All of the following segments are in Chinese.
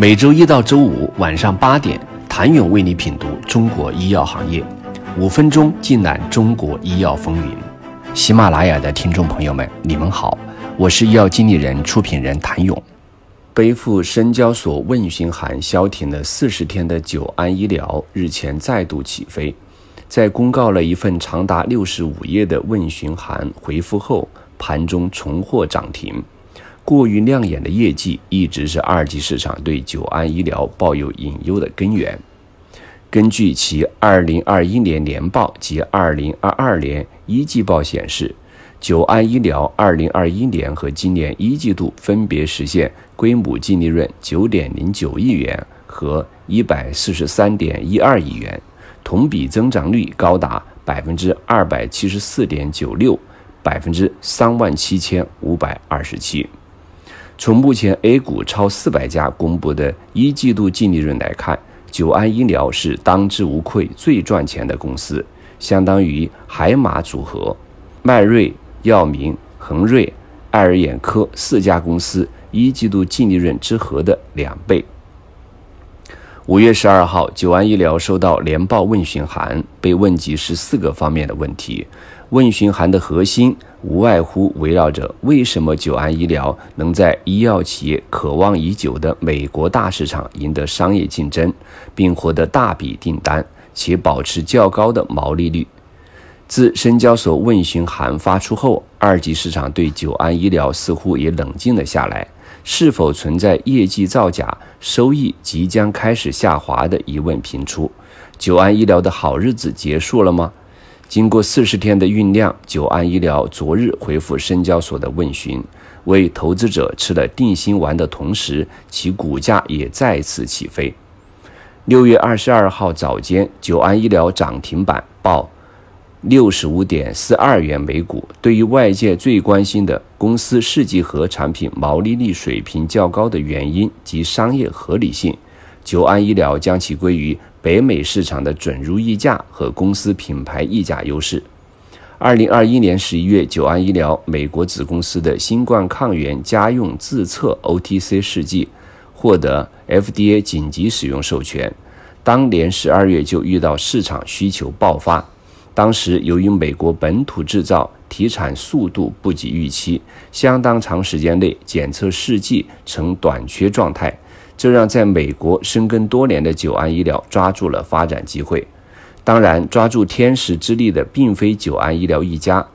每周一到周五晚上八点，谭勇为你品读中国医药行业，五分钟尽览中国医药风云。喜马拉雅的听众朋友们，你们好，我是医药经理人、出品人谭勇。背负深交所问询函消停了四十天的九安医疗日前再度起飞，在公告了一份长达六十五页的问询函回复后，盘中重获涨停。过于亮眼的业绩一直是二级市场对久安医疗抱有隐忧的根源。根据其2021年年报及2022年一季报显示，久安医疗2021年和今年一季度分别实现归母净利润9.09亿元和143.12亿元，同比增长率高达百分之二百七十四点九六，百分之三万七千五百二十七。从目前 A 股超四百家公布的一季度净利润来看，九安医疗是当之无愧最赚钱的公司，相当于海马组合、迈瑞、药明、恒瑞、爱尔眼科四家公司一季度净利润之和的两倍。五月十二号，久安医疗收到年报问询函，被问及十四个方面的问题。问询函的核心无外乎围绕着为什么久安医疗能在医药企业渴望已久的美国大市场赢得商业竞争，并获得大笔订单，且保持较高的毛利率。自深交所问询函发出后，二级市场对久安医疗似乎也冷静了下来。是否存在业绩造假、收益即将开始下滑的疑问频出？九安医疗的好日子结束了吗？经过四十天的酝酿，九安医疗昨日回复深交所的问询，为投资者吃了定心丸的同时，其股价也再次起飞。六月二十二号早间，九安医疗涨停板报六十五点四二元每股。对于外界最关心的公司试剂盒产品毛利率水平较高的原因及商业合理性，久安医疗将其归于。北美市场的准入溢价和公司品牌溢价优势。二零二一年十一月，久安医疗美国子公司的新冠抗原家用自测 OTC 试剂获得 FDA 紧急使用授权。当年十二月就遇到市场需求爆发，当时由于美国本土制造提产速度不及预期，相当长时间内检测试剂呈短缺状态。这让在美国深耕多年的久安医疗抓住了发展机会。当然，抓住天时之力的并非久安医疗一家，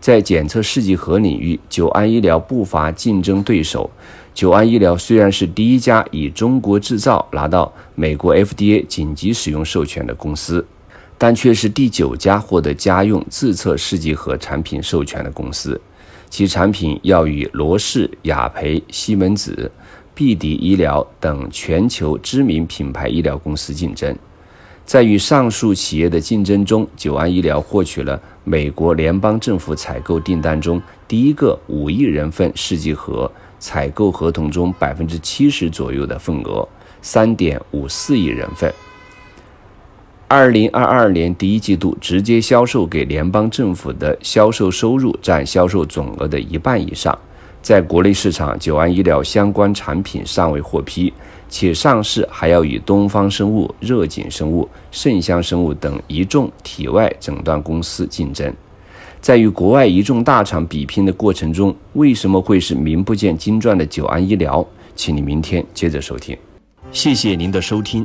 在检测试剂盒领域，久安医疗不乏竞争对手。久安医疗虽然是第一家以中国制造拿到美国 FDA 紧急使用授权的公司，但却是第九家获得家用自测试剂盒产品授权的公司。其产品要与罗氏、雅培、西门子。必迪医疗等全球知名品牌医疗公司竞争，在与上述企业的竞争中，九安医疗获取了美国联邦政府采购订单中第一个五亿人份试剂盒采购合同中百分之七十左右的份额，三点五四亿人份。二零二二年第一季度，直接销售给联邦政府的销售收入占销售总额的一半以上。在国内市场，九安医疗相关产品尚未获批，且上市还要与东方生物、热景生物、圣香生物等一众体外诊断公司竞争。在与国外一众大厂比拼的过程中，为什么会是名不见经传的九安医疗？请你明天接着收听。谢谢您的收听。